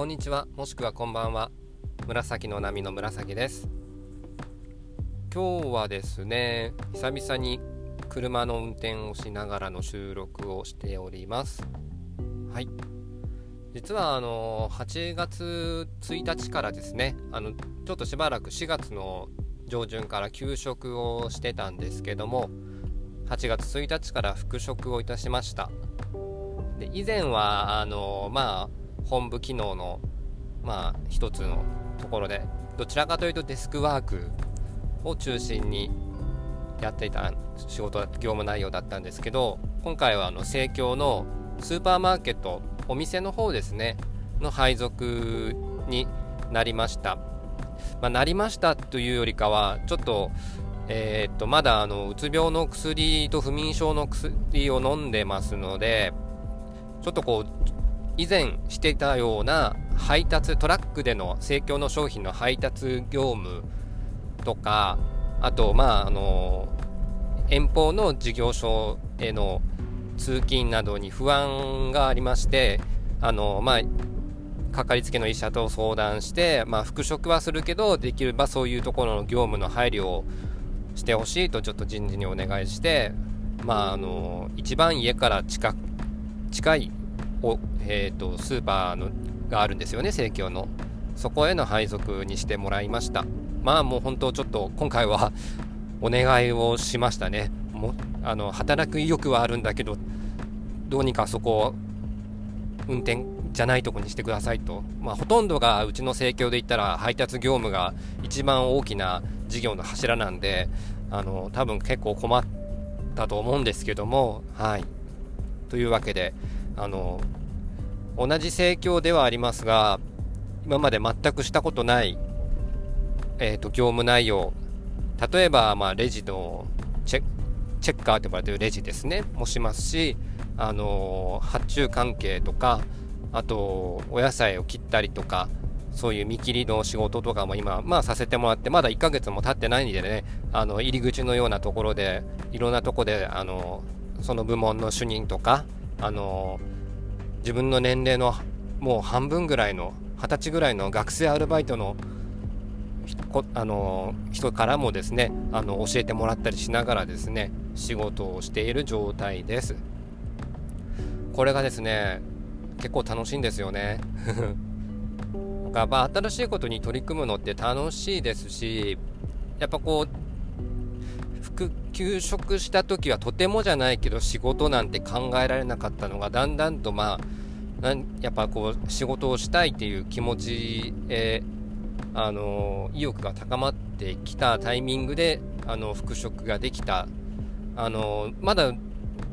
こんにちは。もしくはこんばんは。紫の波の紫です。今日はですね久々に車の運転をしながらの収録をしております。はい。実はあの8月1日からですねあのちょっとしばらく4月の上旬から休職をしてたんですけども8月1日から復職をいたしました。で以前はあのまあ本部機能のまあ一つのところでどちらかというとデスクワークを中心にやっていた仕事業務内容だったんですけど今回はあの生協のスーパーマーケットお店の方ですねの配属になりました、まあ、なりましたというよりかはちょっとえー、っとまだあのうつ病の薬と不眠症の薬を飲んでますのでちょっとこう以前してたような配達トラックでの生協の商品の配達業務とかあとまああの遠方の事業所への通勤などに不安がありましてあのまあかかりつけの医者と相談して、まあ、復職はするけどできればそういうところの業務の配慮をしてほしいとちょっと人事にお願いして、まあ、あの一番家から近近いお、えーと、スーパーのがあるんですよね生協の。そこへの配属にしてもらいました。まあもう本当ちょっと今回はお願いをしましたね。もあの働く意欲はあるんだけどどうにかそこを運転じゃないとこにしてくださいと、まあ、ほとんどがうちの生協で言ったら配達業務が一番大きな事業の柱なんであの多分結構困ったと思うんですけどもはい。というわけであの同じ盛況ではありますが今まで全くしたことない、えーと、業務内容。例えば、まあ、レジのチェチェッカーと呼ばれているレジですね。もしますし、あの発注関係とかあとお野菜を切ったりとかそういう見切りの仕事とかも今、まあ、させてもらってまだ1ヶ月も経ってないんでねあの入り口のようなところでいろんなとこであのその部門の主任とかあの自分の年齢のもう半分ぐらいの二十歳ぐらいの学生アルバイトのあの人からもですねあの教えてもらったりしながらですね仕事をしている状態です。これがですね結構楽しいんですよね。なんかまあ新しいことに取り組むのって楽しいですしやっぱこう休職した時はとてもじゃないけど仕事なんて考えられなかったのがだんだんとまあやっぱこう仕事をしたいっていう気持ち、え、あの意欲が高まってきたタイミングであの復職ができた。あのまだ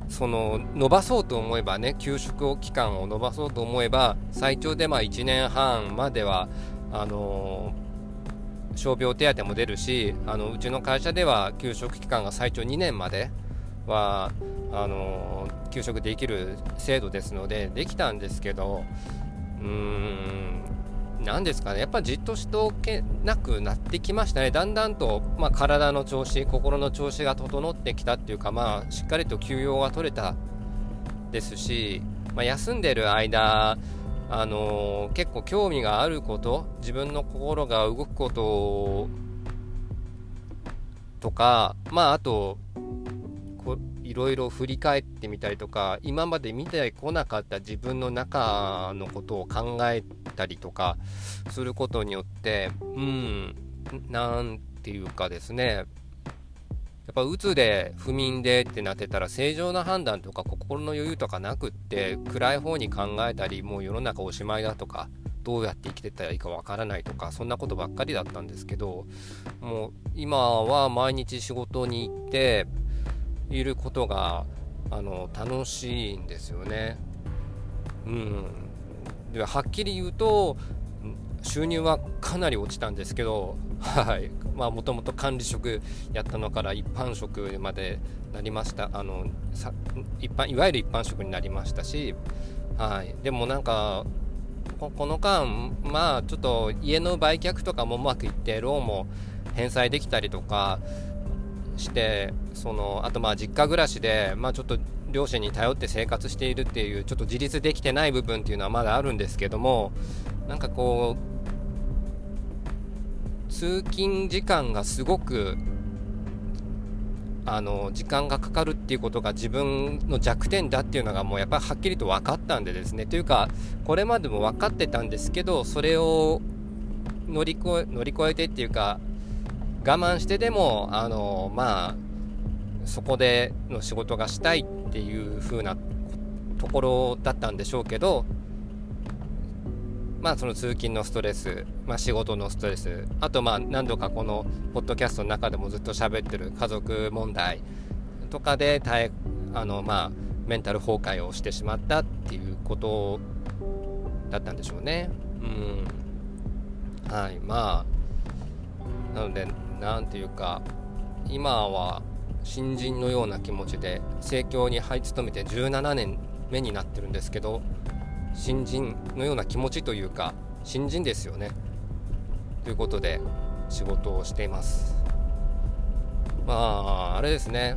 その伸ばそうと思えばね休職期間を伸ばそうと思えば最長でまあ1年半まではあの傷病手当も出るしあのうちの会社では給食期間が最長2年まではあの給食できる制度ですのでできたんですけどうーん何ですかね。やっぱじっとしておけなくなってきましたね。だんだんと、まあ、体の調子心の調子が整ってきたっていうかまあしっかりと休養が取れたですし、まあ、休んでる間あのー、結構興味があること自分の心が動くこととかまああとこいろいろ振り返ってみたりとか今まで見てこなかった自分の中のことを考えたりとかすることによってうんなんていうかですね。やっぱうつで不眠でってなってたら正常な判断とか心の余裕とかなくって暗い方に考えたりもう世の中おしまいだとかどうやって生きてたらいいかわからないとかそんなことばっかりだったんですけどもう今は毎日仕事に行っていることがあの楽しいんですよね。うん、ではっきり言うと収入はかなり落ちたんですけど はいもともと管理職やったのから一般職までなりました。あのさ一般いわゆる一般職になりましたし、はい、でもなんかこの間まあちょっと家の売却とかもうまくいってローンも返済できたりとかしてそのあとまあ実家暮らしでまあちょっと両親に頼って生活しているっていうちょっと自立できてない部分っていうのはまだあるんですけどもなんかこう通勤時間がすごくあの時間がかかるっていうことが自分の弱点だっていうのがもうやっぱりはっきりと分かったんでですね。というかこれまでも分かってたんですけどそれを乗り越え乗り越えてっていうか我慢してでもあのまあそこでの仕事がしたいっていう風なところだったんでしょうけどまあその通勤のストレス、まあ、仕事のストレスあとまあ何度かこのポッドキャストの中でもずっと喋ってる家族問題とかで耐えあのまあメンタル崩壊をしてしまったっていうことだったんでしょうね。うんはいまあなので何ていうか今は新人のような気持ちで政教に入り務めて17年目になってるんですけど新人のような気持ちというか新人ですよね。ということで仕事をしています。まああれですね。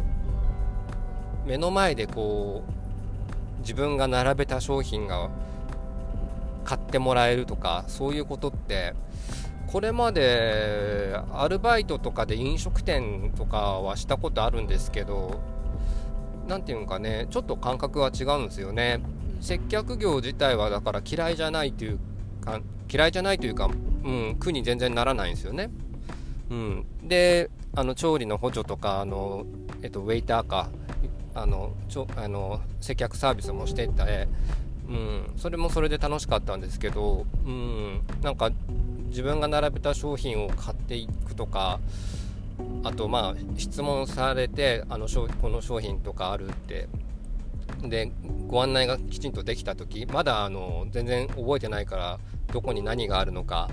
目の前でこう自分が並べた商品が買ってもらえるとかそういうことってこれまでアルバイトとかで飲食店とかはしたことあるんですけど何て言うんかねちょっと感覚は違うんですよね。接客業自体はだから嫌いじゃないというか嫌いじゃないというか、うん、苦に全然ならないんですよね。うん、であの調理の補助とかあの、えっと、ウェイターかあのちょあの接客サービスもしてて、うん、それもそれで楽しかったんですけど、うん、なんか自分が並べた商品を買っていくとかあとまあ質問されてあのこの商品とかあるってでご案内がきちんとできた時まだあの全然覚えてないからどこに何があるのか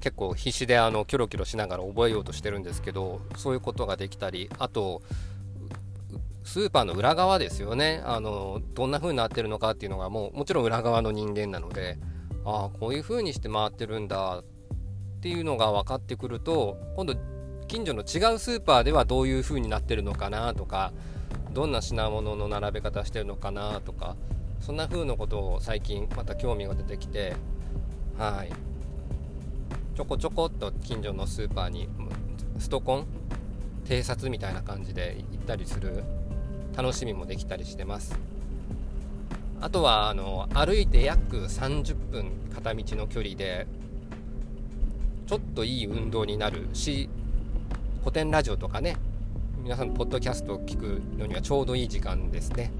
結構必死であのキョロキョロしながら覚えようとしてるんですけどそういうことができたりあとスーパーの裏側ですよね。あのどんな風になってるのかっていうのがもうもちろん裏側の人間なのでああこういう風にして回ってるんだっていうのが分かってくると今度近所の違うスーパーではどういう風になってるのかなとかどんな品物の並べ方してるのかなとかそんな風なことを最近また興味が出てきてはい。ちょこちょこっと近所のスーパーにストコン偵察みたいな感じで行ったりする楽しみもできたりしてます。あとはあの歩いて約30分片道の距離でちょっといい運動になるし古典ラジオとかね皆さんポッドキャストを聞くのにはちょうどいい時間ですね。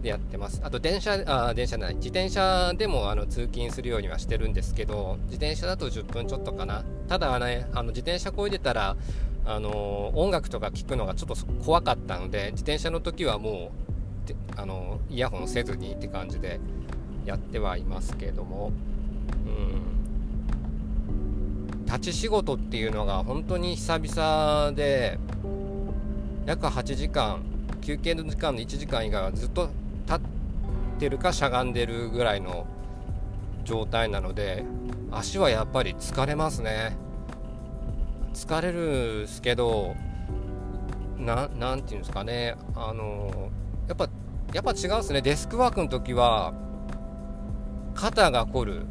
でやってます。あと電車あ電車ない。自転車でもあの通勤するようにはしてるんですけど自転車だと10分ちょっとかな。ただねあの自転車こいでたらあの音楽とか聞くのがちょっと怖かったので自転車の時はもうあのイヤホンせずにって感じでやってはいますけども。うん。立ち仕事っていうのが本当に久々で約8時間休憩の時間の1時間以外はずっと立ってるかしゃがんでるぐらいの状態なので足はやっぱり疲れますね。疲れるんすけどなんていうんですかね。あのやっぱやっぱ違うっすね。デスクワークの時は肩が凝る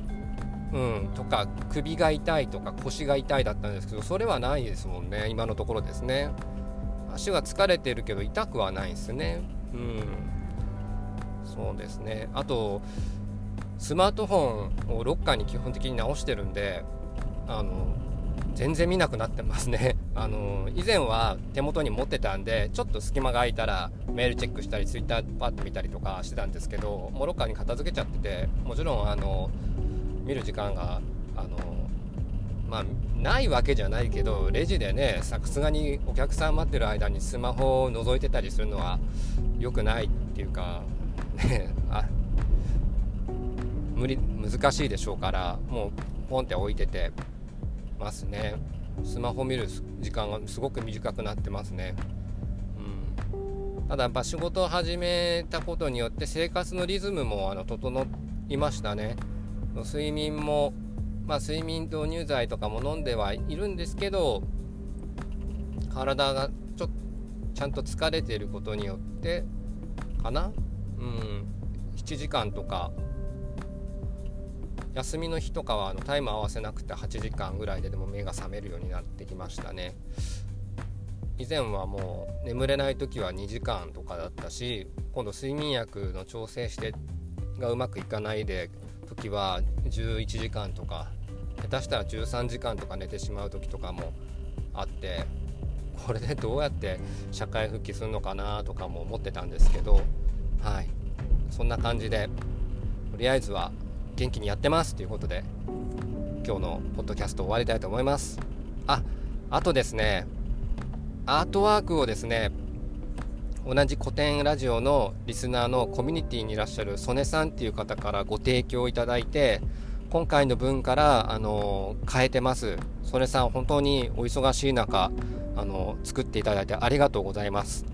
うんとか首が痛いとか腰が痛いだったんですけどそれはないですもんね。今のところですね。足は疲れてるけど痛くはないですね。うん。そうですね。あとスマートフォンをロッカーに基本的に直してるんであの全然見なくなってますね。あの以前は手元に持ってたんでちょっと隙間が空いたらメールチェックしたりツイッターパッと見たりとかしてたんですけどもうロッカーに片付けちゃっててもちろんあの見る時間があのまあないわけじゃないけどレジでねさすがにお客さん待ってる間にスマホを覗いてたりするのは良くないっていうかねあ無理難しいでしょうからもうポンって置いててますね。スマホ見る時間がすごく短くなってますね、うん、ただやっぱ仕事を始めたことによって生活のリズムもあの整いましたね。睡眠もまあ、睡眠導入剤とかも飲んではいるんですけど体がちょっとちゃんと疲れていることによってかな？うん。7時間とか。休みの日とかはあのタイム合わせなくて8時間ぐらいででも目が覚めるようになってきましたね。以前はもう眠れない時は2時間とかだったし今度睡眠薬の調整してがうまくいかないで時は11時間とか下手したら13時間とか寝てしまう時とかもあってこれでどうやって社会復帰するのかなとかも思ってたんですけどはい。そんな感じでとりあえずは元気にやってますということで今日のポッドキャスト終わりたいと思います。ああとですねアートワークをですね同じ古典ラジオのリスナーのコミュニティにいらっしゃる曽根さんっていう方からご提供いただいて今回の分からあの変えてます。曽根さん本当にお忙しい中あの作っていただいてありがとうございます。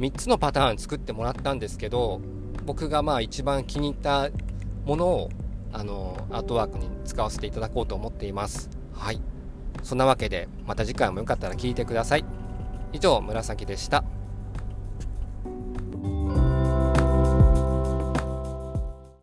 3つのパターン作ってもらったんですけど僕がまあ一番気に入ったものをあのアートワークに使わせていただこうと思っています。はい。そんなわけでまた次回もよかったら聞いてください。以上紫でした。